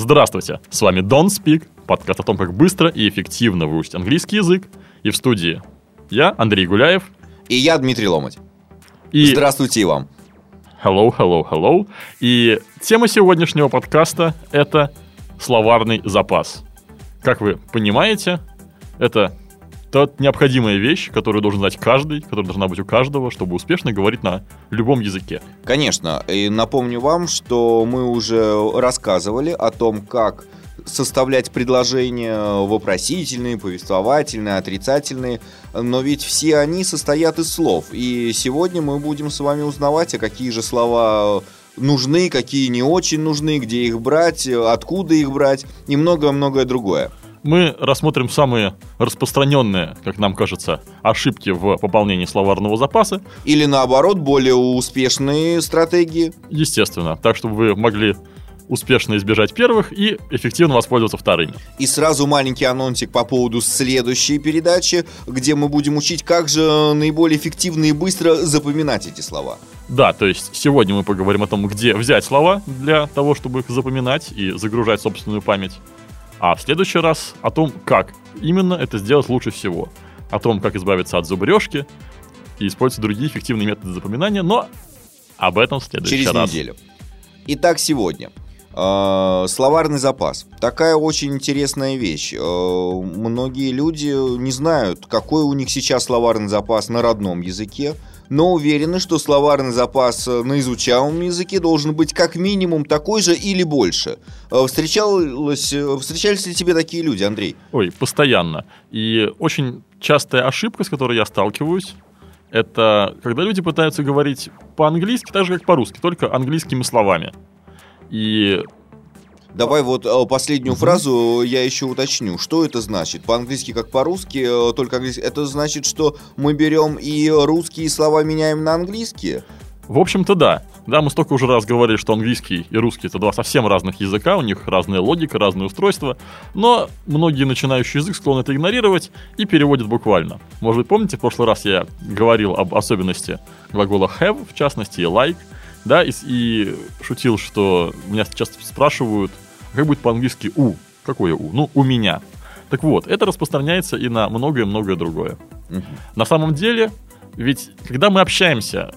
Здравствуйте, с вами Don't Speak, подкаст о том, как быстро и эффективно выучить английский язык. И в студии я, Андрей Гуляев. И я, Дмитрий Ломать. И... Здравствуйте и вам. Hello, hello, hello. И тема сегодняшнего подкаста — это словарный запас. Как вы понимаете, это та необходимая вещь, которую должен знать каждый, которая должна быть у каждого, чтобы успешно говорить на любом языке. Конечно. И напомню вам, что мы уже рассказывали о том, как составлять предложения вопросительные, повествовательные, отрицательные, но ведь все они состоят из слов. И сегодня мы будем с вами узнавать, а какие же слова нужны, какие не очень нужны, где их брать, откуда их брать и многое-многое другое мы рассмотрим самые распространенные, как нам кажется, ошибки в пополнении словарного запаса. Или наоборот, более успешные стратегии. Естественно, так, чтобы вы могли успешно избежать первых и эффективно воспользоваться вторыми. И сразу маленький анонсик по поводу следующей передачи, где мы будем учить, как же наиболее эффективно и быстро запоминать эти слова. Да, то есть сегодня мы поговорим о том, где взять слова для того, чтобы их запоминать и загружать собственную память. А в следующий раз о том, как именно это сделать лучше всего. О том, как избавиться от зубрежки и использовать другие эффективные методы запоминания, но об этом в следующий Через раз. Через неделю. Итак, сегодня. Э, словарный запас. Такая очень интересная вещь. Э, многие люди не знают, какой у них сейчас словарный запас на родном языке но уверены, что словарный запас э, на изучаемом языке должен быть как минимум такой же или больше. Э, встречалось, э, встречались ли тебе такие люди, Андрей? Ой, постоянно. И очень частая ошибка, с которой я сталкиваюсь, это когда люди пытаются говорить по-английски, так же как по-русски, только английскими словами. И Давай вот э, последнюю фразу я еще уточню. Что это значит? По-английски как по-русски, э, только английский. Это значит, что мы берем и русские слова меняем на английские? В общем-то, да. Да, мы столько уже раз говорили, что английский и русский это два совсем разных языка, у них разная логика, разные устройства, но многие начинающий язык склонны это игнорировать и переводят буквально. Может быть, помните, в прошлый раз я говорил об особенности глагола have, в частности, и like, да, и, и шутил, что меня часто спрашивают, как будет по-английски «у». Какое «у»? Ну, «у меня». Так вот, это распространяется и на многое-многое другое. Угу. На самом деле, ведь когда мы общаемся,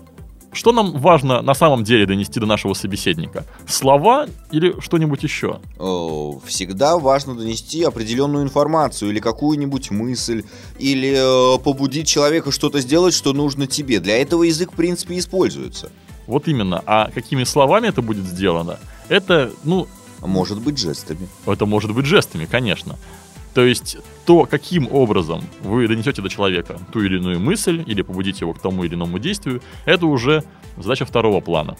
что нам важно на самом деле донести до нашего собеседника? Слова или что-нибудь еще? Всегда важно донести определенную информацию или какую-нибудь мысль, или э, побудить человека что-то сделать, что нужно тебе. Для этого язык, в принципе, используется. Вот именно. А какими словами это будет сделано? Это, ну... Может быть жестами. Это может быть жестами, конечно. То есть то, каким образом вы донесете до человека ту или иную мысль или побудите его к тому или иному действию, это уже задача второго плана.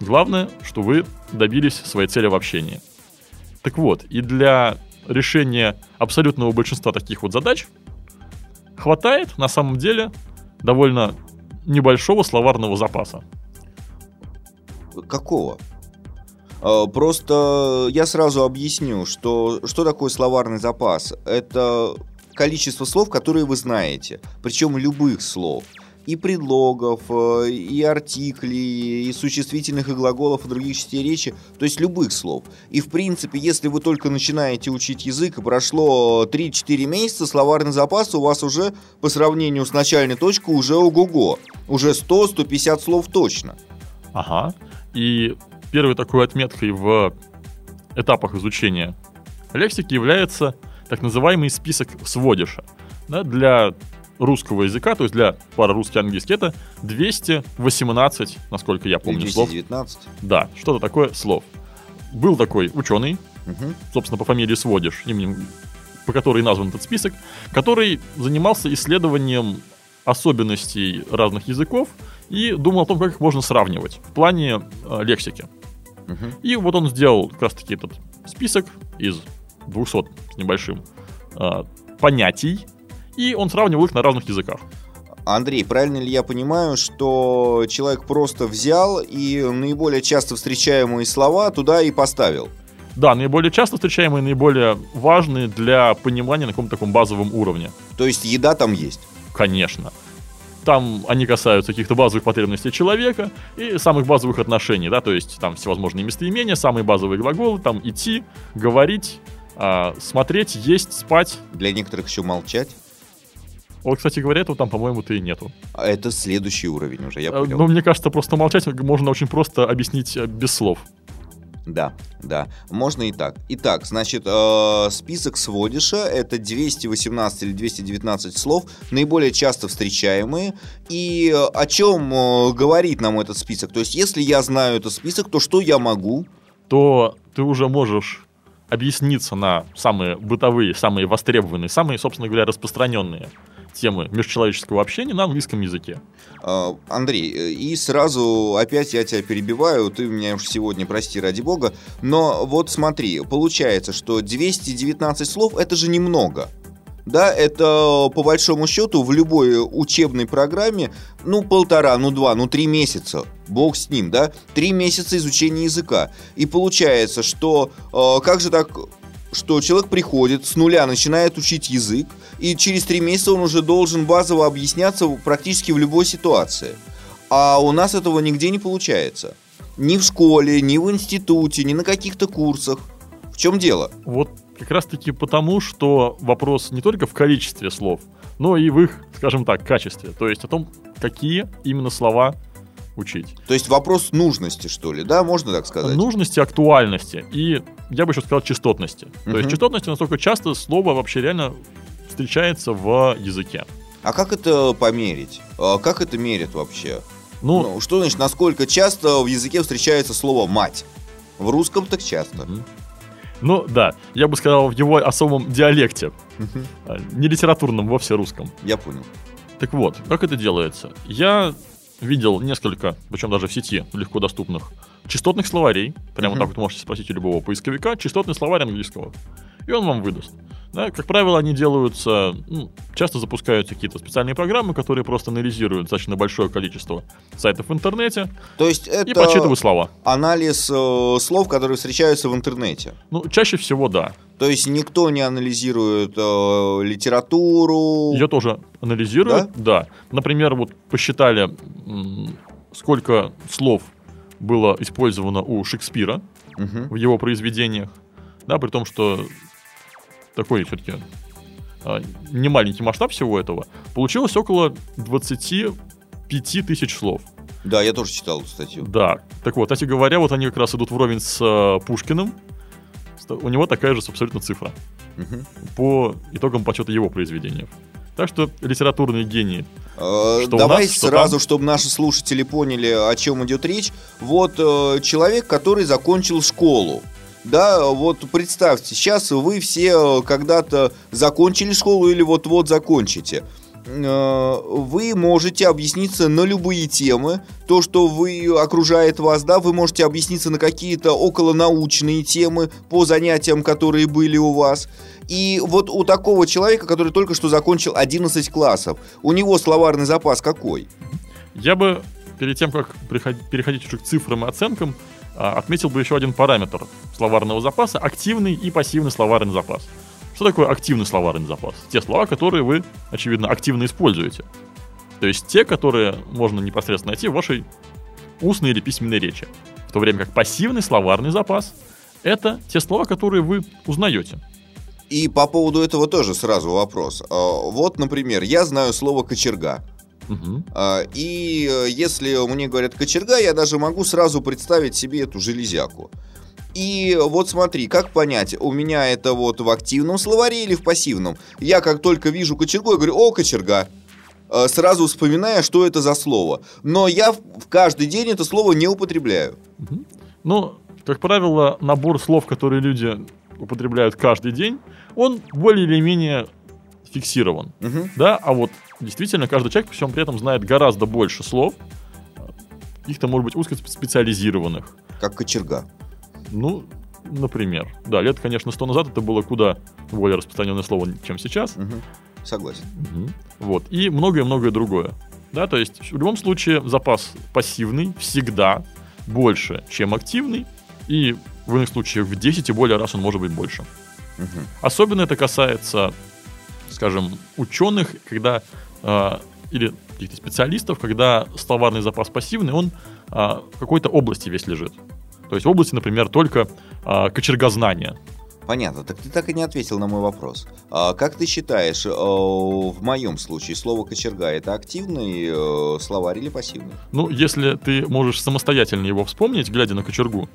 Главное, что вы добились своей цели в общении. Так вот, и для решения абсолютного большинства таких вот задач хватает на самом деле довольно небольшого словарного запаса. Какого? А, просто я сразу объясню, что, что такое словарный запас. Это количество слов, которые вы знаете, причем любых слов. И предлогов, э, и артиклей, и существительных, и глаголов, и других частей речи, то есть любых слов. И в принципе, если вы только начинаете учить язык, и прошло 3-4 месяца, словарный запас у вас уже по сравнению с начальной точкой уже ого-го. Уже 100-150 слов точно. Ага. И первой такой отметкой в этапах изучения лексики является так называемый список сводиша. Да, для русского языка, то есть для пары русский-английский, это 218, насколько я помню, 219. слов. Да, что-то такое слов. Был такой ученый, угу. собственно, по фамилии Сводиш, именем, по которой назван этот список, который занимался исследованием особенностей разных языков и думал о том, как их можно сравнивать в плане э, лексики. Мгм. И вот он сделал как раз-таки этот список из 200 с небольшим а, понятий, и он сравнивал их на разных языках. Андрей, правильно ли я понимаю, что человек просто взял и наиболее часто встречаемые слова туда и поставил? Да, наиболее часто встречаемые, наиболее важные для понимания на каком-то таком базовом уровне. То есть еда там есть. Конечно. Там они касаются каких-то базовых потребностей человека и самых базовых отношений, да, то есть там всевозможные местоимения, самые базовые глаголы, там идти, говорить, а, смотреть, есть, спать. Для некоторых еще молчать. Вот, кстати говоря, этого там, по-моему-то и нету. А это следующий уровень уже, я Э, понял. Но мне кажется, просто молчать можно очень просто объяснить э, без слов. Да, да, можно и так. Итак, значит, э, список сводиша это 218 или 219 слов, наиболее часто встречаемые. И о чем э, говорит нам этот список? То есть, если я знаю этот список, то что я могу? то ты уже можешь объясниться на самые бытовые, самые востребованные, самые, собственно говоря, распространенные темы межчеловеческого общения на английском языке. Э, Андрей, э, и сразу опять я тебя перебиваю, ты меня уж сегодня прости ради бога, но вот смотри, получается, что 219 слов это же немного. Да, это по большому счету в любой учебной программе, ну, полтора, ну, два, ну, три месяца. Бог с ним, да? Три месяца изучения языка. И получается, что э, как же так, что человек приходит с нуля, начинает учить язык, и через три месяца он уже должен базово объясняться практически в любой ситуации. А у нас этого нигде не получается. Ни в школе, ни в институте, ни на каких-то курсах. В чем дело? Вот как раз-таки потому, что вопрос не только в количестве слов, но и в их, скажем так, качестве. То есть о том, какие именно слова учить. То есть вопрос нужности, что ли, да, можно так сказать? Нужности, актуальности и, я бы еще сказал, частотности. То Мгм. есть частотности настолько часто слово вообще реально встречается в языке. А как это померить? А Как это мерят вообще? Ну, Ну, что значит, насколько часто в языке встречается слово «мать»? В русском так часто. Ну да, я бы сказал в его особом диалекте, а, не литературном, вовсе русском. Я понял. Так вот, как это делается? Я видел несколько, причем даже в сети, легко доступных, частотных словарей. Прямо так вот можете спросить у любого поисковика, частотный словарь английского. И он вам выдаст. Да, как правило, они делаются, ну, часто запускаются какие-то специальные программы, которые просто анализируют достаточно большое количество сайтов в интернете То есть и это подсчитывают слова. анализ э, слов, которые встречаются в интернете. Ну, чаще всего да. То есть никто не анализирует э, литературу. Ее тоже анализируют, да? Например, вот посчитали, сколько слов было использовано у Шекспира Мгм. в его произведениях, да, при том, что такой все-таки не маленький масштаб всего этого, получилось около 25 тысяч слов. Да, я тоже читал эту статью. Да, так вот, кстати говоря, вот они как раз идут вровень с э, Пушкиным, у него такая же абсолютно цифра Мгм. по итогам подсчета его произведений. Так что литературные гении Э, Что Давай нас, что сразу, там? чтобы наши слушатели поняли, о чем идет речь. Вот э, человек, который закончил школу. Да, вот представьте, сейчас вы все э, когда-то закончили школу или вот-вот закончите. Э, Вы можете объясниться на любые темы, то, что вы окружает вас, да, вы можете объясниться на какие-то околонаучные темы по занятиям, которые были у вас. И вот у такого человека, который только что закончил 11 классов, у него словарный запас какой? Я бы перед тем, как переходить уже к цифрам и оценкам, отметил бы еще один параметр словарного запаса – активный и пассивный словарный запас. Что такое активный словарный запас? Те слова, которые вы, очевидно, активно используете. То есть те, которые можно непосредственно найти в вашей устной или письменной речи. В то время как пассивный словарный запас – это те слова, которые вы узнаете. И по поводу этого тоже сразу вопрос. А, Вот, например, я знаю слово кочерга. А, И э, если мне говорят кочерга, я даже могу сразу представить себе эту железяку. И вот смотри, как понять, у меня это вот в активном словаре или в пассивном? Я как только вижу кочергу, я говорю, о, кочерга. Э, Сразу вспоминая, что это за слово. Но я в каждый день это слово не употребляю. Мгм. Ну, как правило, набор слов, которые люди употребляют каждый день, он более или менее фиксирован. Мгм. Да, а вот действительно каждый человек при всем при этом знает гораздо больше слов, их-то может быть узкоспециализированных. Как кочерга. Ну, например. Да, лет, конечно, сто назад это было куда более распространенное слово, чем сейчас. Мгм. Согласен. Мгм. Вот. И многое-многое другое. Да, то есть в любом случае запас пассивный всегда больше, чем активный. И в иных случаях в 10 и более раз он может быть больше. Мгм. Особенно это касается, скажем, ученых, когда а, или каких-то специалистов, когда словарный запас пассивный, он а, в какой-то области весь лежит. То есть в области, например, только а, кочергознания. Понятно. Так ты так и не ответил на мой вопрос. А как ты считаешь, э, в моем случае слово кочерга это активный э, словарь или пассивный? Ну, если ты можешь самостоятельно его вспомнить, глядя на кочергу,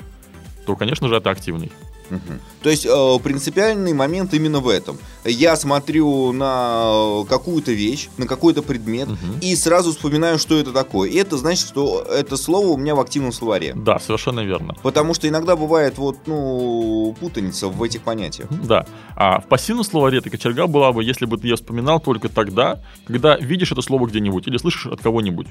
то, конечно же, это активный. Мгм. То есть э, принципиальный момент именно в этом. Я смотрю на какую-то вещь, на какой-то предмет, Мгм. и сразу вспоминаю, что это такое. И это значит, что это слово у меня в активном словаре. Да, совершенно верно. Потому что иногда бывает вот, ну, путаница в этих понятиях. Да. А в пассивном словаре эта кочерга была бы, если бы ты ее вспоминал только тогда, когда видишь это слово где-нибудь или слышишь от кого-нибудь.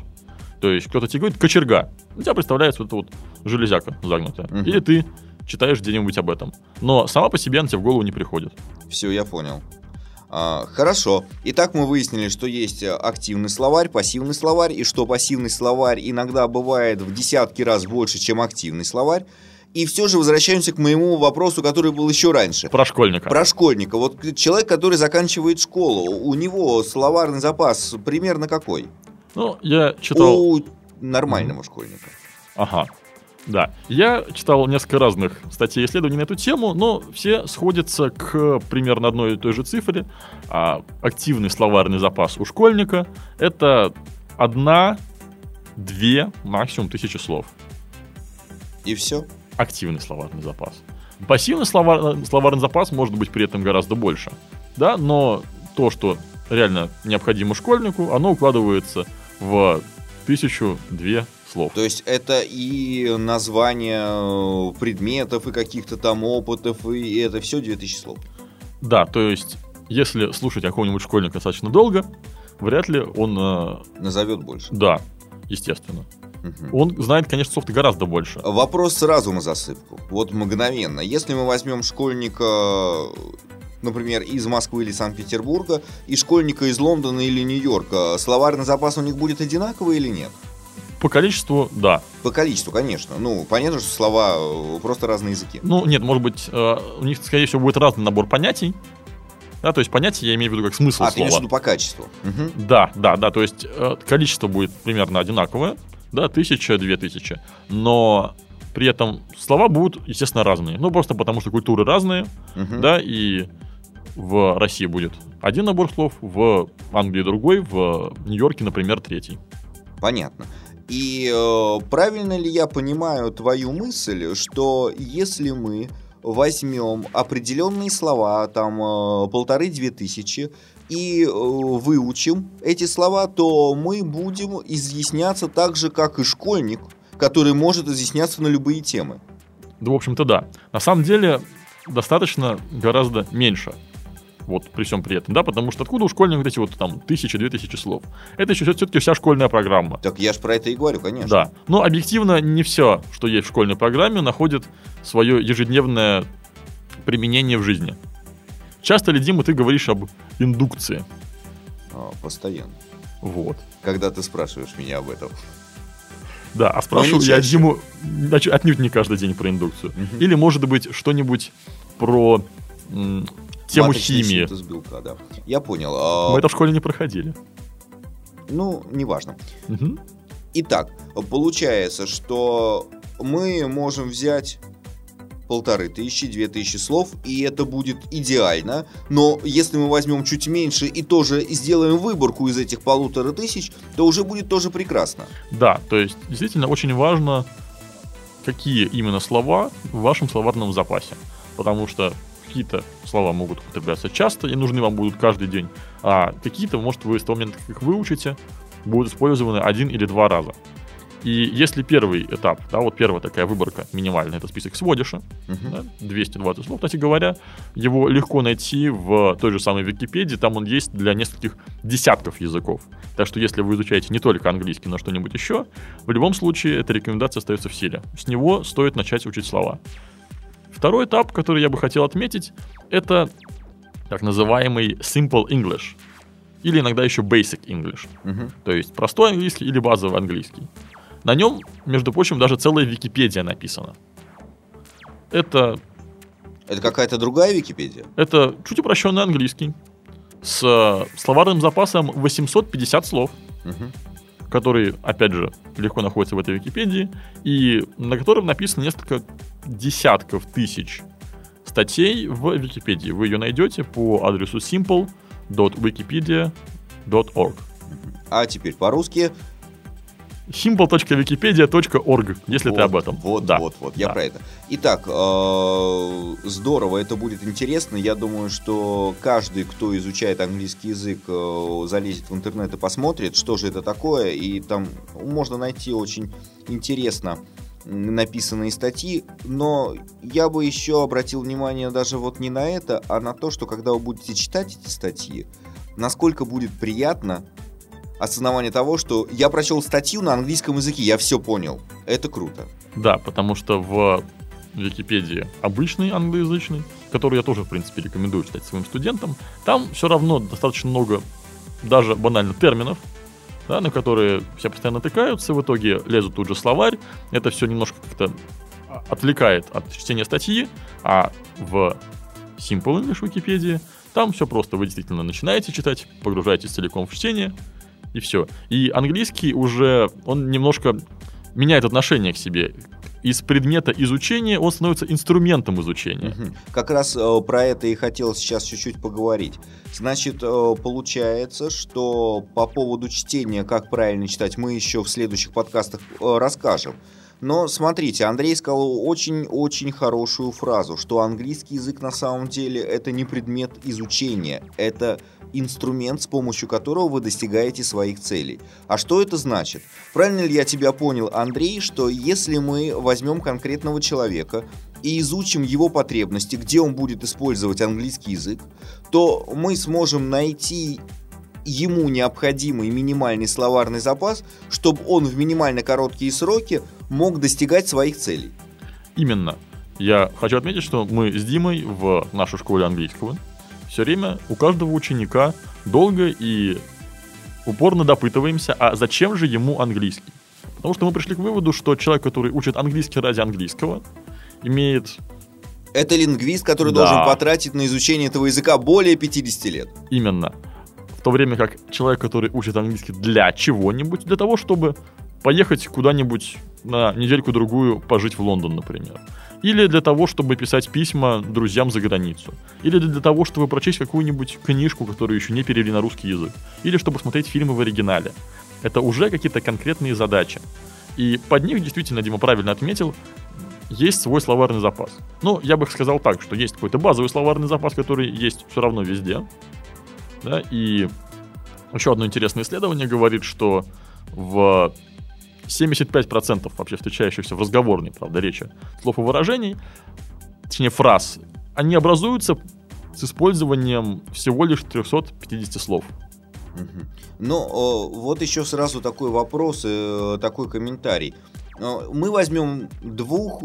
То есть кто-то тебе говорит кочерга. У тебя представляется вот эта вот железяка загнутая. Мгм. Или ты читаешь где-нибудь об этом. Но сама по себе она тебе в голову не приходит. Все, я понял. А, хорошо. Итак, мы выяснили, что есть э, активный словарь, пассивный словарь, и что пассивный словарь иногда бывает в десятки раз больше, чем активный словарь. И все же возвращаемся к моему вопросу, который был еще раньше. Про школьника. Про школьника. Вот человек, который заканчивает школу, у него словарный запас примерно какой? Ну, я читал... У нормального школьника. Ага. Да. Я читал несколько разных статей и исследований на эту тему, но все сходятся к примерно одной и той же цифре. А, активный словарный запас у школьника — это одна, две, максимум тысячи слов. И все. Активный словарный запас. Пассивный словар- словарный запас может быть при этом гораздо больше. Да, но то, что реально необходимо школьнику, оно укладывается в тысячу-две слов. То есть это и название э, предметов, и каких-то там опытов, и это все 2000 слов. Да, то есть, если слушать какого-нибудь школьника достаточно долго, вряд ли он... э, Назовет больше. да, естественно. Мгм. Он знает, конечно, слов гораздо больше. Вопрос сразу на засыпку. Вот мгновенно. Если мы возьмем школьника, например, из Москвы или Санкт-Петербурга, и школьника из Лондона или Нью-Йорка, словарный запас у них будет одинаковый или нет? По количеству, да. По количеству, конечно. Ну, понятно, что слова э, просто разные языки. Ну, нет, может быть, э, у них, скорее всего, будет разный набор понятий. Да, то есть понятия я имею в виду как смысл А, ты имеешь в слова. виду по качеству. Мгм. Да, да, да, то есть э, количество будет примерно одинаковое, да, тысяча, две тысячи, но при этом слова будут, естественно, разные. Ну, просто потому что культуры разные, Мгм. да, и в России будет один набор слов, в Англии другой, в Нью-Йорке, например, третий. Понятно. И э, правильно ли я понимаю твою мысль, что если мы возьмем определенные слова, там э, полторы-две тысячи, и э, выучим эти слова, то мы будем изъясняться так же, как и школьник, который может изъясняться на любые темы. Да, в общем-то, да. На самом деле, достаточно гораздо меньше. Вот при всем при этом, да, потому что откуда у школьников вот эти вот там тысячи, две тысячи слов? Это еще все-таки вся школьная программа. Так я ж про это и говорю, конечно. Да. Но объективно не все, что есть в школьной программе, находит свое ежедневное применение в жизни. Часто ли, Дима, ты говоришь об индукции? А, постоянно. Вот. Когда ты спрашиваешь меня об этом. Да, а спрашиваю я. Диму отнюдь не каждый день про индукцию. Мгм. Или, может быть, что-нибудь про тему Маточный химии. синтез белка, да. Я понял. а, Мы это в школе не проходили. Ну, неважно. Мгм. Итак, получается, что мы можем взять полторы тысячи, две тысячи слов, и это будет идеально. Но если мы возьмем чуть меньше и тоже сделаем выборку из этих полутора тысяч, то уже будет тоже прекрасно. Да, то есть действительно очень важно, какие именно слова в вашем словарном запасе. Потому что какие-то слова могут употребляться часто и нужны вам будут каждый день, а какие-то, может, вы с того момента, как их выучите, будут использованы один или два раза. И если первый этап, да, вот первая такая выборка минимальная, это список сводиша, Мгм. да, 220 слов, кстати говоря, его легко найти в той же самой Википедии, там он есть для нескольких десятков языков. Так что если вы изучаете не только английский, но что-нибудь еще, в любом случае эта рекомендация остается в силе. С него стоит начать учить слова. Второй этап, который я бы хотел отметить, это так называемый Simple English, или иногда еще Basic English. Мгм. То есть простой английский или базовый английский. На нем, между прочим, даже целая Википедия написана. Это, Это какая-то другая Википедия? это чуть упрощенный английский с э, словарным запасом 850 слов, Мгм. Который, опять же, легко находится в этой Википедии, и на котором написано несколько десятков тысяч статей в Википедии. Вы ее найдете по адресу simple.wikipedia.org. А теперь по-русски. simple.wikipedia.org, если вот, ты об этом. Вот, да. вот, вот, я Да. про это. Итак, э, здорово, это будет интересно. Я думаю, что каждый, кто изучает английский язык, э, залезет в интернет и посмотрит, что же это такое, и там можно найти очень интересно написанные статьи, но я бы еще обратил внимание даже вот не на это, а на то, что когда вы будете читать эти статьи, насколько будет приятно осознавание того, что я прочел статью на английском языке, я все понял. Это круто. Да, потому что в Википедии обычный англоязычный, который я тоже, в принципе, рекомендую читать своим студентам, там все равно достаточно много даже банально терминов, да, на которые все постоянно натыкаются, в итоге лезут тут же словарь, это все немножко как-то отвлекает от чтения статьи, а в Simple English Википедии там все просто, вы действительно начинаете читать, погружаетесь целиком в чтение, и все. И английский уже, он немножко меняет отношение к себе. Из предмета изучения он становится инструментом изучения. Как раз э, про это и хотел сейчас чуть-чуть поговорить. Значит, э, получается, что по поводу чтения, как правильно читать, мы еще в следующих подкастах э, расскажем. Но смотрите, Андрей сказал очень-очень хорошую фразу, что английский язык на самом деле это не предмет изучения, это инструмент, с помощью которого вы достигаете своих целей. А что это значит? Правильно ли я тебя понял, Андрей, что если мы возьмем конкретного человека и изучим его потребности, где он будет использовать английский язык, то мы сможем найти ему необходимый минимальный словарный запас, чтобы он в минимально короткие сроки мог достигать своих целей. Именно. Я хочу отметить, что мы с Димой в нашей школе английского все время у каждого ученика долго и упорно допытываемся, а зачем же ему английский? Потому что мы пришли к выводу, что человек, который учит английский ради английского, имеет Это лингвист, который Да. должен потратить на изучение этого языка более 50 лет. именно. То время как человек, который учит английский для чего-нибудь, для того, чтобы поехать куда-нибудь на недельку-другую пожить в Лондон, например. Или для того, чтобы писать письма друзьям за границу. Или для того, чтобы прочесть какую-нибудь книжку, которую еще не перевели на русский язык. Или чтобы смотреть фильмы в оригинале. Это уже какие-то конкретные задачи. И под них, действительно, Дима правильно отметил, есть свой словарный запас. Ну, я бы сказал так, что есть какой-то базовый словарный запас, который есть все равно везде. Да, и еще одно интересное исследование говорит, что в 75% вообще встречающихся в разговорной, правда, речи слов и выражений, точнее фраз, они образуются с использованием всего лишь 350 слов. Ну, вот еще сразу такой вопрос, э, такой комментарий. Э, Мы возьмем двух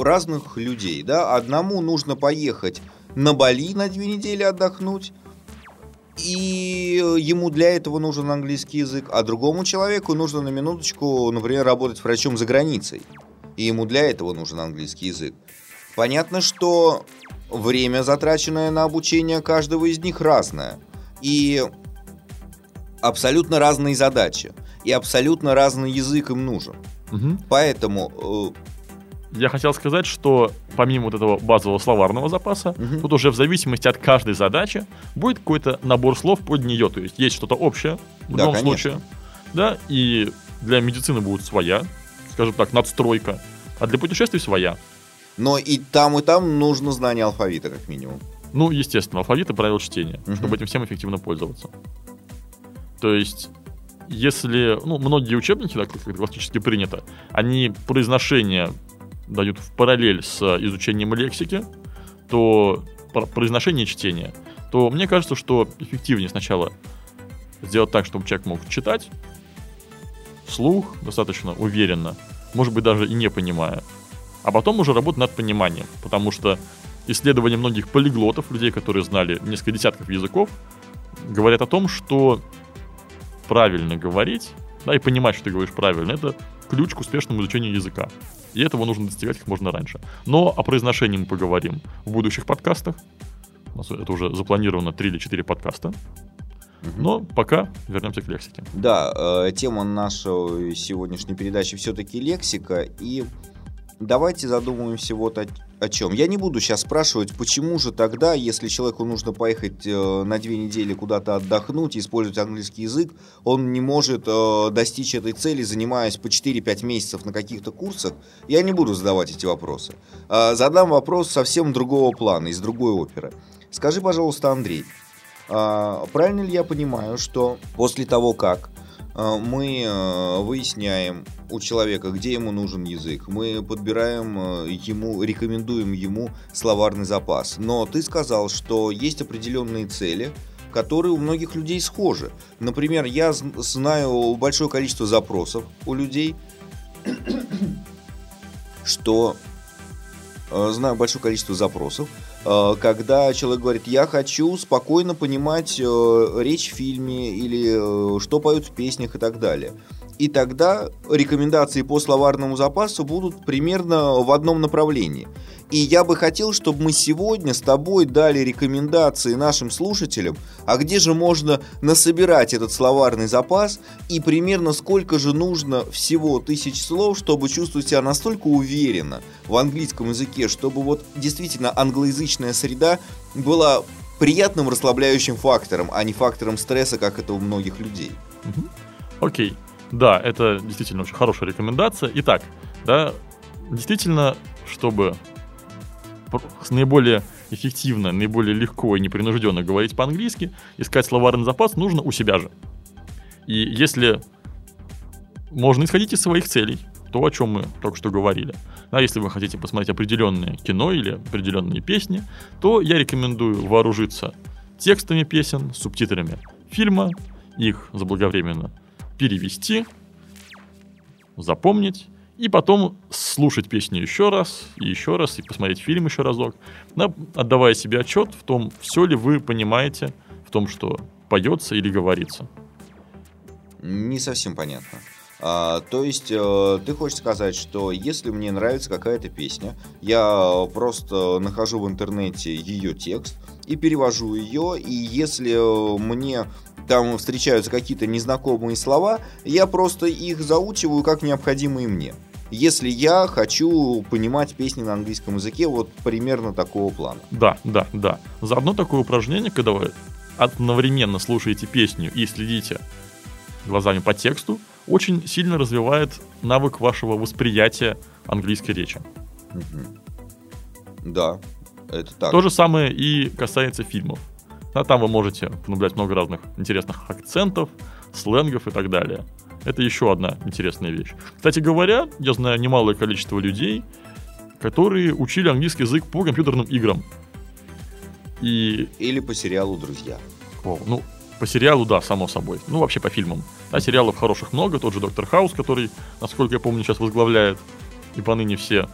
разных людей, да, одному нужно поехать на Бали на две недели отдохнуть, и ему для этого нужен английский язык, а другому человеку нужно на минуточку, например, работать врачом за границей, и ему для этого нужен английский язык. Понятно, что время, затраченное на обучение каждого из них, разное. И абсолютно разные задачи. И абсолютно разный язык им нужен. Мгм. Поэтому... Я хотел сказать, что помимо вот этого базового словарного запаса, мгм. тут уже в зависимости от каждой задачи будет какой-то набор слов под нее. То есть есть что-то общее в Да, любом конечно. случае. Да, и для медицины будет своя, скажем так, надстройка, а для путешествий своя. Но и там, и там нужно знание алфавита, как минимум. Ну, естественно, алфавит и правила чтения, Мгм. чтобы этим всем эффективно пользоваться. То есть если, ну, многие учебники, так как классически принято, они произношение дают в параллель с изучением лексики, то произношение и чтение, то мне кажется, что эффективнее сначала сделать так, чтобы человек мог читать вслух достаточно уверенно, может быть, даже и не понимая, а потом уже работать над пониманием, потому что исследования многих полиглотов, людей, которые знали несколько десятков языков, говорят о том, что правильно говорить, да, и понимать, что ты говоришь правильно, это ключ к успешному изучению языка. И этого нужно достигать как можно раньше. Но о произношении мы поговорим в будущих подкастах. У нас это уже запланировано 3 или 4 подкаста. Но пока вернемся к лексике. Да, э, тема нашей сегодняшней передачи все-таки лексика. И давайте задумаемся вот о, о чем. Я не буду сейчас спрашивать, почему же тогда, если человеку нужно поехать э, на две недели куда-то отдохнуть и использовать английский язык, он не может э, достичь этой цели, занимаясь по 4-5 месяцев на каких-то курсах. Я не буду задавать эти вопросы. Э, задам вопрос совсем другого плана, из другой оперы. Скажи, пожалуйста, Андрей, э, правильно ли я понимаю, что после того, как мы а, выясняем у человека, где ему нужен язык. Мы подбираем а, ему, рекомендуем ему словарный запас. Но ты сказал, что есть определенные цели, которые у многих людей схожи. Например, я знаю большое количество запросов у людей, что знаю большое количество запросов, когда человек говорит, я хочу спокойно понимать э, речь в фильме или э, что поют в песнях и так далее. И тогда рекомендации по словарному запасу будут примерно в одном направлении. И я бы хотел, чтобы мы сегодня с тобой дали рекомендации нашим слушателям, а где же можно насобирать этот словарный запас и примерно сколько же нужно всего тысяч слов, чтобы чувствовать себя настолько уверенно в английском языке, чтобы вот действительно англоязычная среда была приятным расслабляющим фактором, а не фактором стресса, как это у многих людей. Окей. Okay. Да, это действительно очень хорошая рекомендация. Итак, да, действительно, чтобы наиболее эффективно, наиболее легко и непринужденно говорить по-английски, искать словарный запас нужно у себя же. И если можно исходить из своих целей, то, о чем мы только что говорили. Да, если вы хотите посмотреть определенное кино или определенные песни, то я рекомендую вооружиться текстами песен, субтитрами фильма, их заблаговременно перевести, запомнить, и потом слушать песню еще раз, и еще раз, и посмотреть фильм еще разок, да, отдавая себе отчет в том, все ли вы понимаете в том, что поется или говорится. Не совсем понятно. А, то есть э, ты хочешь сказать, что если мне нравится какая-то песня, я просто нахожу в интернете ее текст и перевожу ее, и если мне там встречаются какие-то незнакомые слова, я просто их заучиваю как необходимые мне. Если я хочу понимать песни на английском языке, вот примерно такого плана. Да, да, да. Заодно такое упражнение, когда вы одновременно слушаете песню и следите глазами по тексту, очень сильно развивает навык вашего восприятия английской речи. Да, это так. То же самое и касается фильмов. А там вы можете наблюдать много разных интересных акцентов, сленгов и так далее. Это еще одна интересная вещь. Кстати говоря, я знаю немалое количество людей, которые учили английский язык по компьютерным играм. И... Или по сериалу «Друзья». О, ну, по сериалу, да, само собой. Ну, вообще по фильмам. А сериалов хороших много. Тот же Доктор Хаус, который, насколько я помню, сейчас возглавляет и поныне все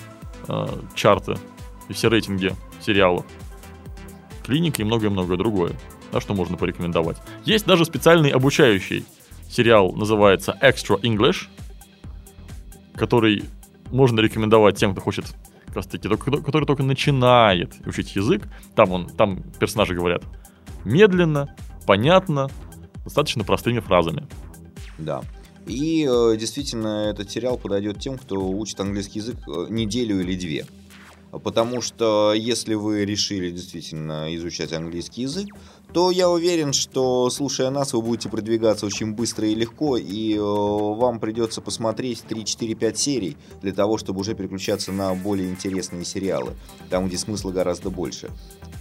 э, чарты и все рейтинги сериалов клиника и многое-многое другое, да, что можно порекомендовать. Есть даже специальный обучающий сериал, называется Extra English, который можно рекомендовать тем, кто хочет как раз таки, который только начинает учить язык. Там, он, там персонажи говорят медленно, понятно, достаточно простыми фразами. Да. И э, действительно, этот сериал подойдет тем, кто учит английский язык э, неделю или две. Потому что если вы решили действительно изучать английский язык, то я уверен, что слушая нас, вы будете продвигаться очень быстро и легко, и э, вам придется посмотреть 3, 4, 5 серий для того, чтобы уже переключаться на более интересные сериалы, там, где смысла гораздо больше.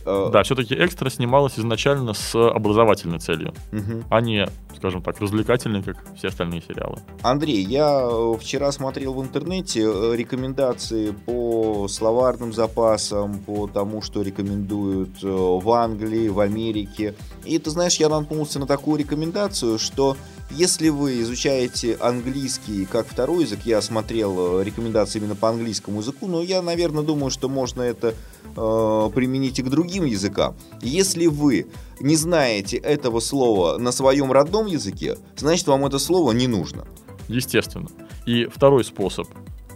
Э, Да, все-таки экстра снималась изначально с образовательной целью, мгм. а не, скажем так, развлекательной, как все остальные сериалы. Андрей, я э, вчера смотрел в интернете э, рекомендации по словарным запасам, по тому, что рекомендуют в Англии, в Америке. И ты знаешь, я наткнулся на такую рекомендацию, что если вы изучаете английский как второй язык, я смотрел э, рекомендации именно по английскому языку, но я, наверное, думаю, что можно это э, применить и к другим языкам. Если вы не знаете этого слова на своем родном языке, значит вам это слово не нужно. Естественно. И второй способ,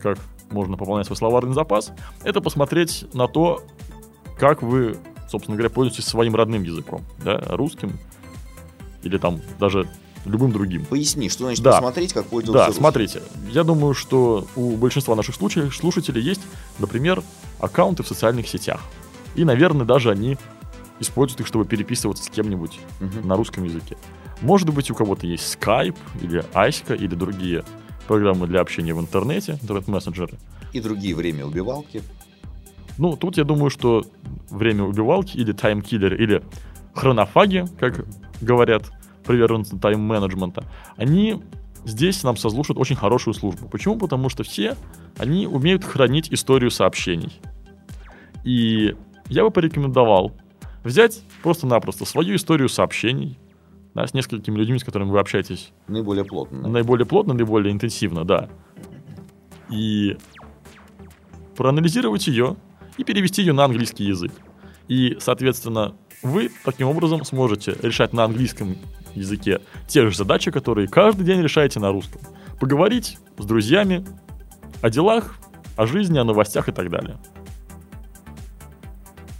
как можно пополнять свой словарный запас, это посмотреть на то, как вы, собственно говоря, пользуетесь своим родным языком, да, русским или там даже любым другим. Поясни, что значит Да. посмотреть, как пользоваться Да, русским? смотрите, я думаю, что у большинства наших случаев, слушателей есть, например, аккаунты в социальных сетях. И, наверное, даже они используют их, чтобы переписываться с кем-нибудь Мгм. на русском языке. Может быть, у кого-то есть Skype или Аська или другие программы для общения в интернете, интернет-мессенджеры. И другие время убивалки. Ну, тут я думаю, что время убивалки или таймкиллер, или хронофаги, как говорят приверженцы тайм-менеджмента, они здесь нам сослужат очень хорошую службу. Почему? Потому что все они умеют хранить историю сообщений. И я бы порекомендовал взять просто-напросто свою историю сообщений да, с несколькими людьми, с которыми вы общаетесь Наиболее плотно. наиболее плотно, наиболее интенсивно, да. И проанализировать ее и перевести ее на английский язык. И, соответственно, вы таким образом сможете решать на английском языке те же задачи, которые каждый день решаете на русском. Поговорить с друзьями о делах, о жизни, о новостях и так далее.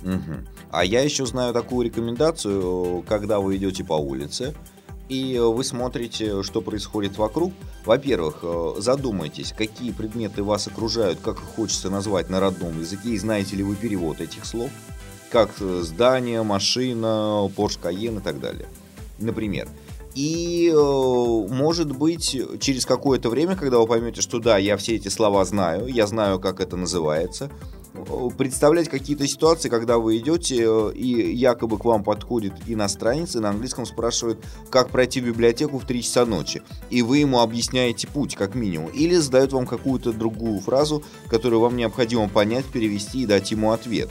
Мгм. А я еще знаю такую рекомендацию, когда вы идете по улице, и вы смотрите, что происходит вокруг. Во-первых, э, задумайтесь, какие предметы вас окружают, как их хочется назвать на родном языке, и знаете ли вы перевод этих слов. Как э, здание, машина, Porsche Cayenne и так далее. Например. И, э, может быть, через какое-то время, когда вы поймете, что да, я все эти слова знаю, я знаю, как это называется, э, представлять какие-то ситуации, когда вы идете, э, и якобы к вам подходит иностранец и на английском спрашивает, как пройти в библиотеку в 3 часа ночи. И вы ему объясняете путь, как минимум. Или задают вам какую-то другую фразу, которую вам необходимо понять, перевести и дать ему ответ.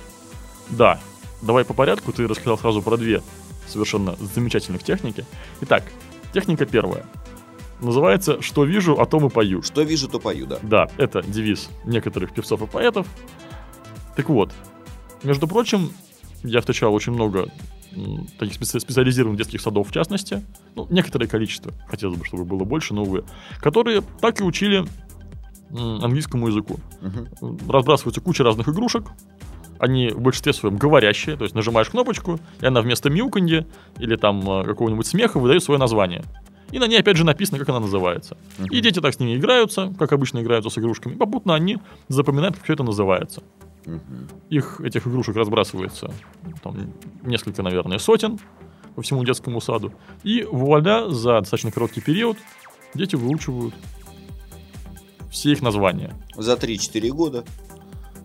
Да, давай по порядку, ты рассказал сразу про две совершенно замечательных техники. Итак, техника первая. Называется «Что вижу, о том и пою». Что вижу, то пою, да. Да, это девиз некоторых певцов и поэтов. Так вот, между прочим, я встречал очень много таких специ- специализированных детских садов в частности, ну, некоторое количество, хотелось бы, чтобы было больше, но, увы, которые так и учили английскому языку. Мгм. Разбрасывается куча разных игрушек, они в большинстве своем говорящие, то есть нажимаешь кнопочку, и она вместо мяуканья или там э, какого-нибудь смеха выдает свое название. И на ней опять же написано, как она называется. Мгм. И дети так с ними играются, как обычно играются с игрушками. Попутно они запоминают, как все это называется. Мгм. Их, этих игрушек разбрасывается там, несколько, наверное, сотен по всему детскому саду. И вуаля, за достаточно короткий период дети выучивают все их названия. За 3-4 года.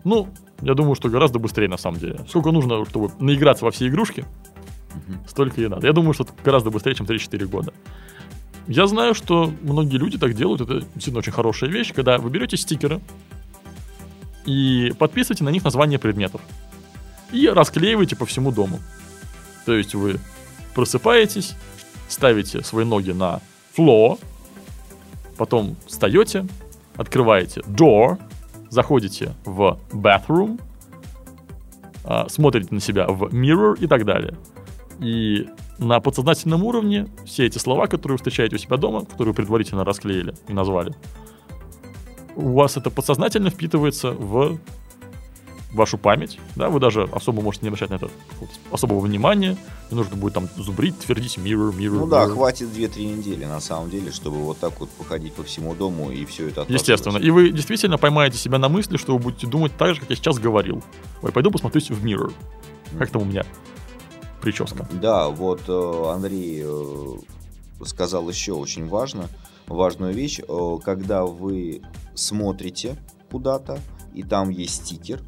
Ну, я думаю, что гораздо быстрее на самом деле. Сколько нужно, чтобы наиграться во все игрушки, Мгм. столько и надо. Я думаю, что это гораздо быстрее, чем 3-4 года. Я знаю, что многие люди так делают. Это действительно очень хорошая вещь, когда вы берете стикеры и подписываете на них названия предметов. И расклеиваете по всему дому. То есть вы просыпаетесь, ставите свои ноги на floor, потом встаете, открываете door, заходите в bathroom, а, смотрите на себя в mirror и так далее. И на подсознательном уровне все эти слова, которые вы встречаете у себя дома, которые вы предварительно расклеили и назвали, у вас это подсознательно впитывается в вашу память, да, вы даже особо можете не обращать на это особого внимания, не нужно будет там зубрить, твердить mirror, mirror, Ну да, mirror. хватит 2-3 недели на самом деле, чтобы вот так вот походить по всему дому и все это. Естественно. И вы действительно поймаете себя на мысли, что вы будете думать так же, как я сейчас говорил. Ой, пойду посмотрюсь в mirrор. Как там у меня? Прическа. Да, вот э, Андрей э, сказал еще очень важно, важную вещь, э, когда вы смотрите куда-то, и там есть стикер,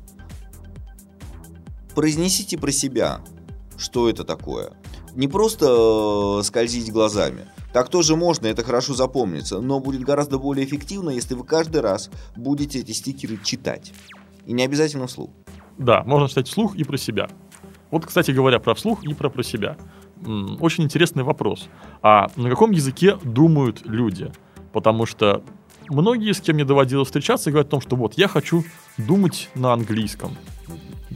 произнесите про себя, что это такое. Не просто скользить глазами. Так тоже можно, это хорошо запомнится, но будет гораздо более эффективно, если вы каждый раз будете эти стикеры читать. И не обязательно вслух. Да, можно читать вслух и про себя. Вот, кстати говоря, про вслух и про про себя. Очень интересный вопрос. А на каком языке думают люди? Потому что многие, с кем мне доводилось встречаться, говорят о том, что вот я хочу думать на английском.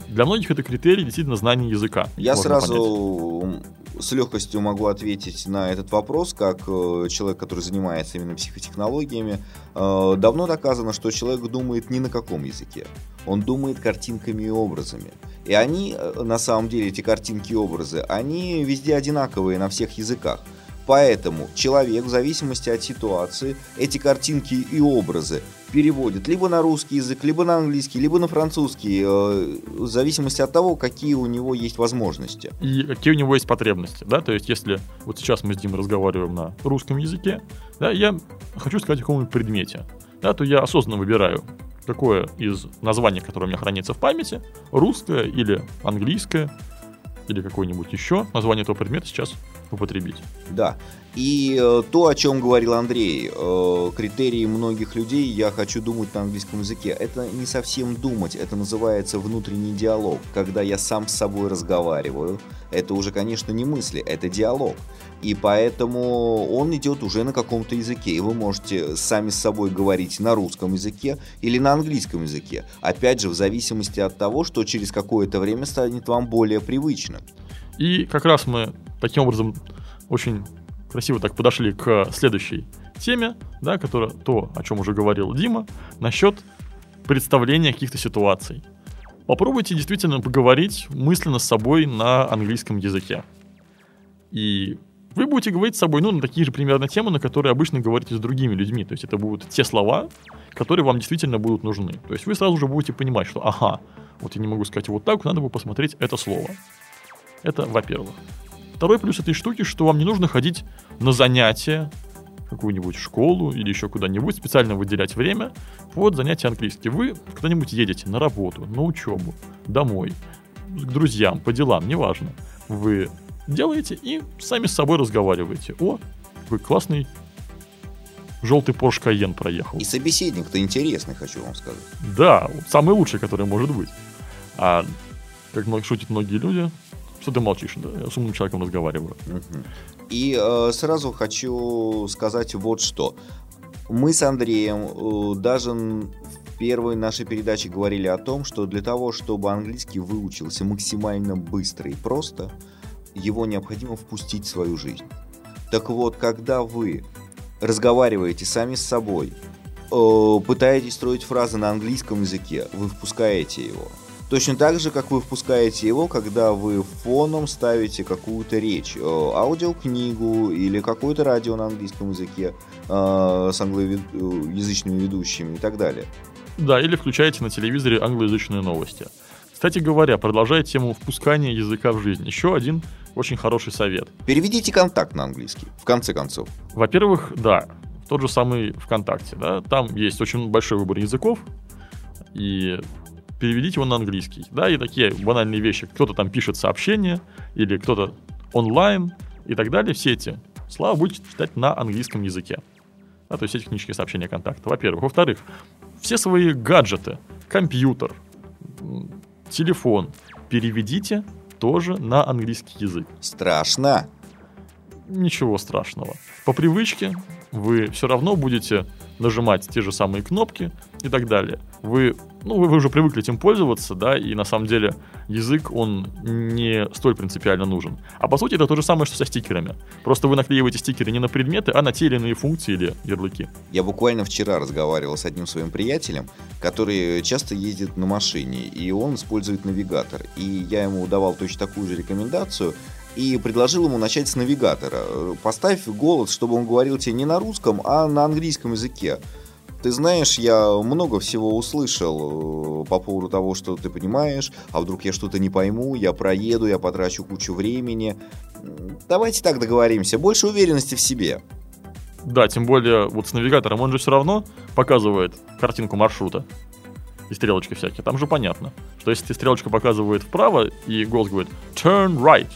Для многих это критерий действительно знания языка. Я можно понять. С легкостью могу ответить на этот вопрос, как э, человек, который занимается именно психотехнологиями. Э, давно доказано, что человек думает ни на каком языке. Он думает картинками и образами. И они, э, на самом деле, эти картинки и образы, они везде одинаковые на всех языках. Поэтому человек, в зависимости от ситуации, эти картинки и образы переводит либо на русский язык, либо на английский, либо на французский, э, в зависимости от того, какие у него есть возможности. и какие у него есть потребности, да, то есть если вот сейчас мы с Димой разговариваем на русском языке, да, я хочу сказать о каком-нибудь предмете, да, то я осознанно выбираю, какое из названий, которое у меня хранится в памяти, русское или английское, или какое-нибудь еще название этого предмета сейчас употребить. Да. И э, то, о чем говорил Андрей, э, критерии многих людей «я хочу думать на английском языке», это не совсем думать, это называется внутренний диалог. Когда я сам с собой разговариваю, это уже, конечно, не мысли, это диалог. И поэтому он идет уже на каком-то языке. И вы можете сами с собой говорить на русском языке или на английском языке. Опять же, в зависимости от того, что через какое-то время станет вам более привычно. И как раз мы таким образом очень красиво так подошли к следующей теме, да, которая то, о чем уже говорил Дима, насчет представления каких-то ситуаций. Попробуйте действительно поговорить мысленно с собой на английском языке. И вы будете говорить с собой, ну, на такие же примерно темы, на которые обычно говорите с другими людьми. То есть это будут те слова, которые вам действительно будут нужны. То есть вы сразу же будете понимать, что, ага, вот я не могу сказать вот так, надо бы посмотреть это слово. Это во-первых. Второй плюс этой штуки, что вам не нужно ходить на занятия, какую-нибудь школу или еще куда-нибудь, специально выделять время под занятия английским. Вы куда-нибудь едете на работу, на учебу, домой, к друзьям, по делам, неважно. Вы делаете и сами с собой разговариваете. О, какой классный желтый Porsche Cayenne проехал. И собеседник-то интересный, хочу вам сказать. Да, самый лучший, который может быть. А как шутят многие люди, что ты молчишь, да? Я с умным человеком разговариваю. И э, сразу хочу сказать вот что. Мы с Андреем э, даже в первой нашей передаче говорили о том, что для того, чтобы английский выучился максимально быстро и просто, его необходимо впустить в свою жизнь. Так вот, когда вы разговариваете сами с собой, э, пытаетесь строить фразы на английском языке, вы впускаете его. Точно так же, как вы впускаете его, когда вы фоном ставите какую-то речь, э, аудиокнигу или какое-то радио на английском языке э, с англоязычными ведущими и так далее. Да, или включаете на телевизоре англоязычные новости. Кстати говоря, продолжая тему впускания языка в жизнь, еще один очень хороший совет. Переведите контакт на английский, в конце концов. Во-первых, да, тот же самый ВКонтакте, да, там есть очень большой выбор языков, и переведите его на английский, да, и такие банальные вещи, кто-то там пишет сообщение, или кто-то онлайн, и так далее, все эти слова будете читать на английском языке. Да, то есть эти книжки сообщения контакта, во-первых. Во-вторых, все свои гаджеты, компьютер, телефон переведите тоже на английский язык Страшно. ничего страшного. По привычке вы все равно будете нажимать те же самые кнопки и так далее. Вы, ну, вы, вы уже привыкли этим пользоваться, да, и на самом деле язык, он не столь принципиально нужен. А по сути это то же самое, что со стикерами. Просто вы наклеиваете стикеры не на предметы, а на те или иные функции или ярлыки. Я буквально вчера разговаривал с одним своим приятелем, который часто ездит на машине, и он использует навигатор. И я ему давал точно такую же рекомендацию, и предложил ему начать с навигатора. Поставь голос, чтобы он говорил тебе не на русском, а на английском языке. Ты знаешь, я много всего услышал э, по поводу того, что ты понимаешь, а вдруг я что-то не пойму, я проеду, я потрачу кучу времени. Давайте так договоримся, больше уверенности в себе. Да, тем более вот с навигатором он же все равно показывает картинку маршрута и стрелочки всякие. Там же понятно, что если стрелочка показывает вправо и голос говорит turn right,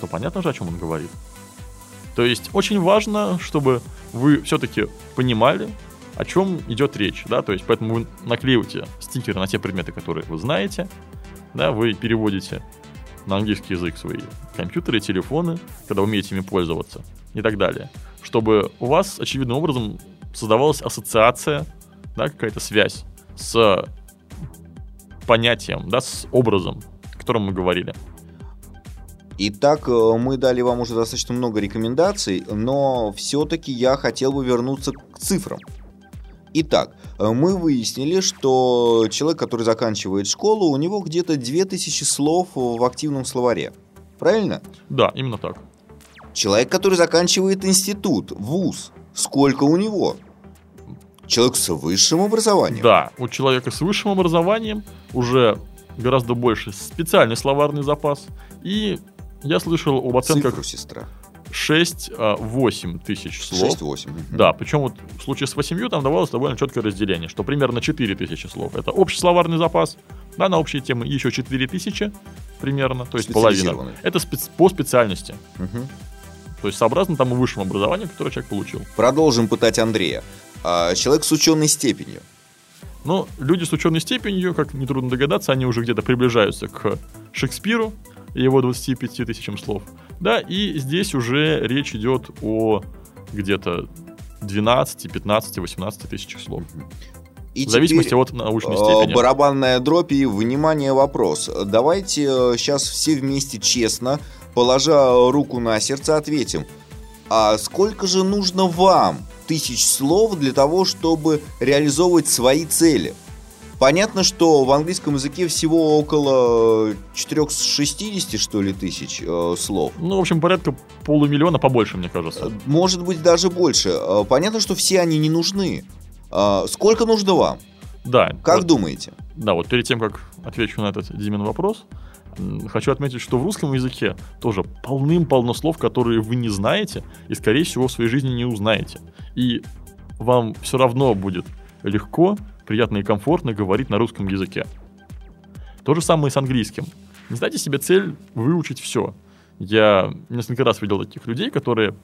то понятно же, о чем он говорит. То есть очень важно, чтобы вы все-таки понимали, о чем идет речь, да, то есть поэтому вы наклеиваете стикеры на те предметы, которые вы знаете, да, вы переводите на английский язык свои компьютеры, телефоны, когда умеете ими пользоваться и так далее, чтобы у вас очевидным образом создавалась ассоциация, да, какая-то связь с понятием, да, с образом, о котором мы говорили. Итак, э, мы дали вам уже достаточно много рекомендаций, но все-таки я хотел бы вернуться к цифрам. Итак, э, мы выяснили, что человек, который заканчивает школу, у него где-то 2000 слов в активном словаре. Правильно? Да, именно так. Человек, который заканчивает институт, вуз, сколько у него? Человек с высшим образованием. Да, у человека с высшим образованием уже гораздо больше специальный словарный запас. И я слышал об оценках Цифру, сестра. 6-8 тысяч слов. 6-8. мгм. Да, причем вот в случае с 8 там давалось довольно четкое разделение, что примерно 4 тысячи слов. Это общий словарный запас, да, на общие темы, еще 4 тысячи примерно, то есть половина. Это спец- по специальности. Мгм. То есть сообразно тому высшему образованию, которое человек получил. Продолжим пытать Андрея. А, человек с ученой степенью. Но люди с ученой степенью, как нетрудно догадаться, они уже где-то приближаются к Шекспиру его 25 тысячам слов. Да, и здесь уже речь идет о где-то 12, 15, 18 тысячах слов. И В зависимости теперь, от научной э, степени. барабанная дробь и, внимание, вопрос. Давайте сейчас все вместе честно, положа руку на сердце, ответим. А сколько же нужно вам тысяч слов для того, чтобы реализовывать свои цели? Понятно, что в английском языке всего около 460, что ли, тысяч э, слов. Ну, в общем, порядка полумиллиона побольше, мне Э, кажется. Может быть, даже больше. Э, Понятно, что все они не нужны. Э, Сколько нужно вам? Да. Как вот, думаете? Да, вот перед тем, как отвечу на этот Димин вопрос, хочу отметить, что в русском языке тоже полным-полно слов, которые вы не знаете и, скорее всего, в своей жизни не узнаете. И вам все равно будет легко, приятно и комфортно говорить на русском языке. То же самое и с английским. Не ставьте себе цель выучить все. Я несколько раз видел таких людей, которые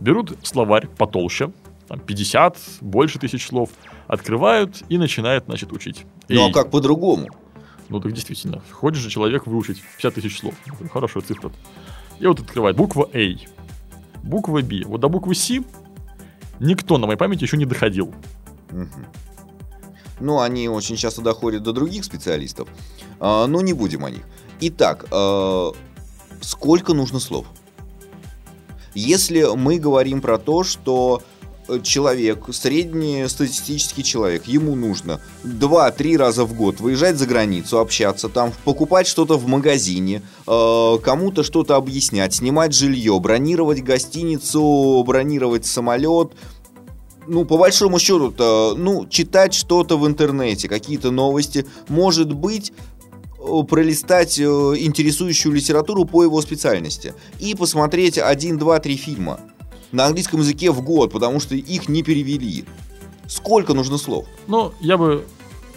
берут словарь потолще, там 50, больше тысяч слов, открывают и начинают, значит, учить. Ну а как по-другому? ну так действительно, хочет же человек выучить 50 тысяч слов. Хорошая цифра. И вот открывает буква A, буква B. Вот до буквы C никто на моей памяти еще не доходил. Мгм. Ну, они очень часто доходят до других специалистов. А, но не будем о них. Итак, э, сколько нужно слов? Если мы говорим про то, что э, человек, среднестатистический человек, ему нужно 2-3 раза в год выезжать за границу, общаться там, покупать что-то в магазине, э, кому-то что-то объяснять, снимать жилье, бронировать гостиницу, бронировать самолет, ну, по большому счету, то, ну, читать что-то в интернете, какие-то новости, может быть, э, пролистать э, интересующую литературу по его специальности и посмотреть один, два, три фильма на английском языке в год, потому что их не перевели. Сколько нужно слов? Но я бы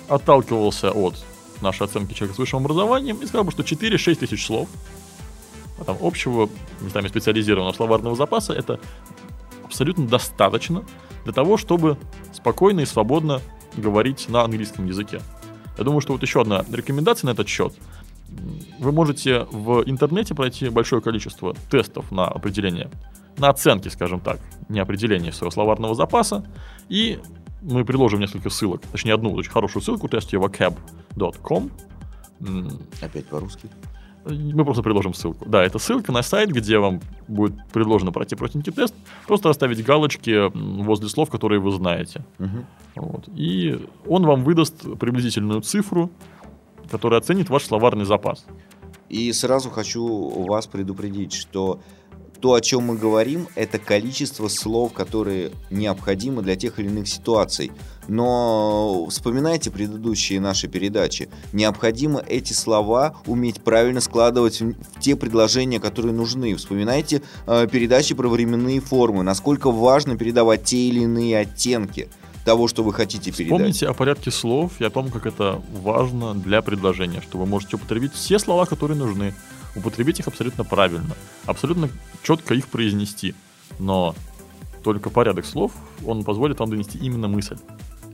отталкивался от нашей оценки человека с высшим образованием и сказал бы, что 4-6 тысяч слов а там, общего, местами специализированного словарного запаса это абсолютно достаточно для того, чтобы спокойно и свободно говорить на английском языке. Я думаю, что вот еще одна рекомендация на этот счет. Вы можете в интернете пройти большое количество тестов на определение, на оценки, скажем так, не определение своего словарного запаса, и мы приложим несколько ссылок, точнее одну очень хорошую ссылку, testyourvocab.com. М, Опять по-русски. Мы просто приложим ссылку. Да, это ссылка на сайт, где вам будет предложено пройти простенький тест. Просто оставить галочки возле слов, которые вы знаете. Мгм. Вот. И он вам выдаст приблизительную цифру, которая оценит ваш словарный запас. И сразу хочу вас предупредить, что То, о чем мы говорим, это количество слов, которые необходимы для тех или иных ситуаций. Но вспоминайте предыдущие наши передачи. Необходимо эти слова уметь правильно складывать в те предложения, которые нужны. Вспоминайте э, передачи про временные формы. Насколько важно передавать те или иные оттенки того, что вы хотите передать. Помните о порядке слов и о том, как это важно для предложения, что вы можете употребить все слова, которые нужны употребить их абсолютно правильно, абсолютно четко их произнести. Но только порядок слов, он позволит вам донести именно мысль.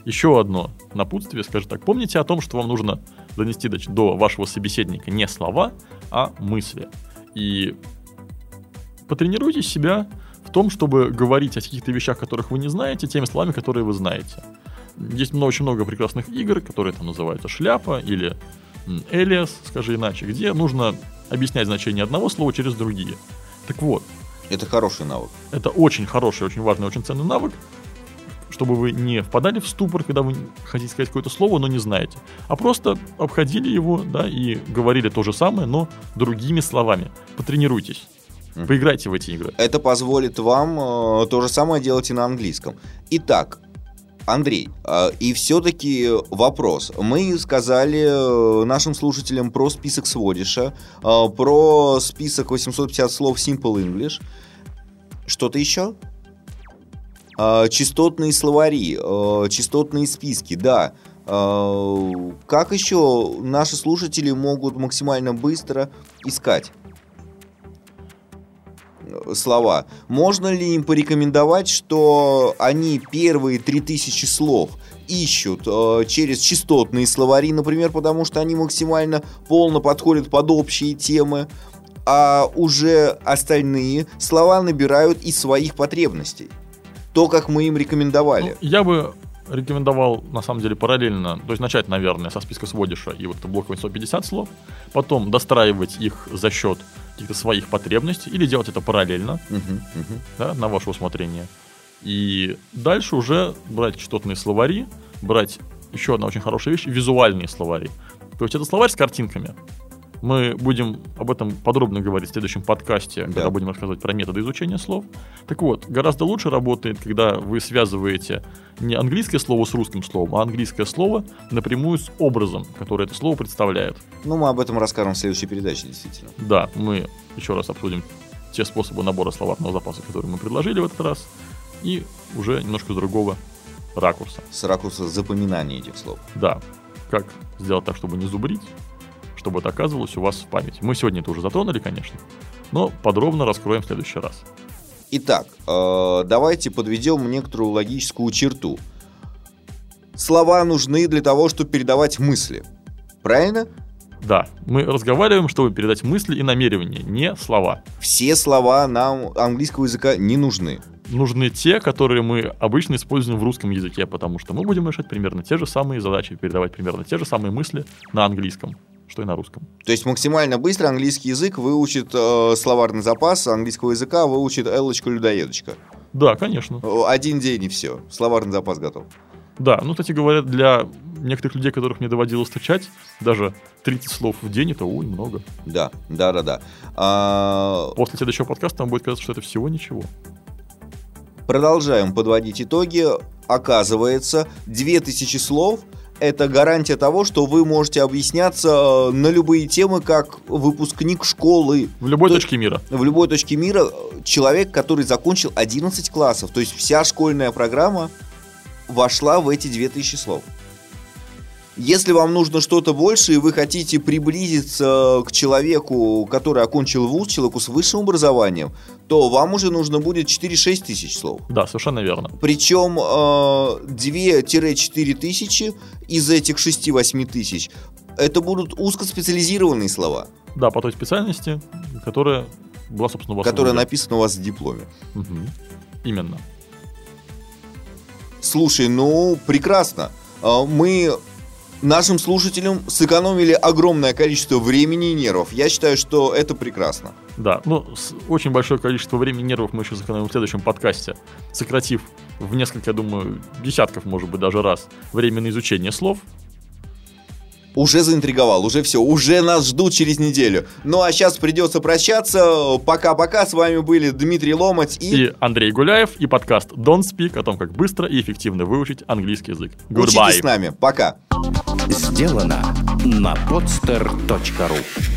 Еще одно напутствие, скажем так. Помните о том, что вам нужно донести до, до вашего собеседника не слова, а мысли. И потренируйте себя в том, чтобы говорить о каких-то вещах, которых вы не знаете, теми словами, которые вы знаете. Есть очень много прекрасных игр, которые там называются шляпа или Элиас, скажи иначе, где нужно объяснять значение одного слова через другие. Так вот. Это хороший навык. Это очень хороший, очень важный, очень ценный навык, чтобы вы не впадали в ступор, когда вы хотите сказать какое-то слово, но не знаете, а просто обходили его, да, и говорили то же самое, но другими словами. Потренируйтесь. Поиграйте в эти игры. Это позволит вам э, то же самое делать и на английском. Итак, Андрей, а, и все-таки вопрос. Мы сказали э, нашим слушателям про список сводиша, а, про список 850 слов Simple English. Что-то еще? А, частотные словари, частотные списки, да. Как еще наши слушатели могут максимально быстро искать? слова. Можно ли им порекомендовать, что они первые 3000 слов ищут через частотные словари, например, потому что они максимально полно подходят под общие темы, а уже остальные слова набирают из своих потребностей. То, как мы им рекомендовали. Ну, я бы рекомендовал, на самом деле, параллельно, то есть начать, наверное, со списка сводиша и вот блок 150 слов, потом достраивать их за счет каких-то своих потребностей или делать это параллельно. Да, на ваше усмотрение. И дальше уже брать частотные словари, брать еще одна очень хорошая вещь, визуальные словари. То есть это словарь с картинками. Мы будем об этом подробно говорить в следующем подкасте, да. когда будем рассказывать про методы изучения слов. Так вот, гораздо лучше работает, когда вы связываете не английское слово с русским словом, а английское слово напрямую с образом, который это слово представляет. Ну, мы об этом расскажем в следующей передаче, действительно. Да, мы еще раз обсудим те способы набора словарного запаса, которые мы предложили в этот раз, и уже немножко другого ракурса. С ракурса запоминания этих слов. Да. Как сделать так, чтобы не зубрить, чтобы это оказывалось у вас в памяти. Мы сегодня это уже затронули, конечно, но подробно раскроем в следующий раз. Итак, э, давайте подведем некоторую логическую черту. Слова нужны для того, чтобы передавать мысли. Правильно? Да, мы разговариваем, чтобы передать мысли и намерения, не слова. Все слова нам английского языка не нужны. Нужны те, которые мы обычно используем в русском языке, потому что мы будем решать примерно те же самые задачи, передавать примерно те же самые мысли на английском что и на русском. То есть максимально быстро английский язык выучит э, словарный запас английского языка, выучит Эллочка-людоедочка. Да, конечно. Один день и все. Словарный запас готов. Да, ну, кстати говоря, для некоторых людей, которых мне доводилось встречать, даже 30 слов в день это ой, много. Да, да, да, да. А... После следующего подкаста вам будет казаться, что это всего ничего. Продолжаем подводить итоги. Оказывается, 2000 слов – это гарантия того, что вы можете объясняться э, на любые темы, как выпускник школы. В любой то, точке мира. В любой точке мира э, человек, который закончил 11 классов. То есть вся школьная программа вошла в эти 2000 слов. Если вам нужно что-то больше, и вы хотите приблизиться к человеку, который окончил вуз, человеку с высшим образованием, то вам уже нужно будет 4-6 тысяч слов. Да, совершенно верно. Причем э, 2-4 тысячи из этих 6-8 тысяч это будут узкоспециализированные слова. Да, по той специальности, которая была, собственно, у вас Которая написана у вас в дипломе. Угу. Именно. Слушай, ну, прекрасно. А, мы нашим слушателям сэкономили огромное количество времени и нервов. Я считаю, что это прекрасно. Да, ну, очень большое количество времени и нервов мы еще сэкономим в следующем подкасте, сократив в несколько, я думаю, десятков, может быть, даже раз время на изучение слов. Уже заинтриговал, уже все, уже нас ждут через неделю. Ну а сейчас придется прощаться. Пока-пока, с вами были Дмитрий Ломать и... И Андрей Гуляев, и подкаст Don't Speak о том, как быстро и эффективно выучить английский язык. Учитесь Goodbye. с нами, пока. Сделано на podster.ru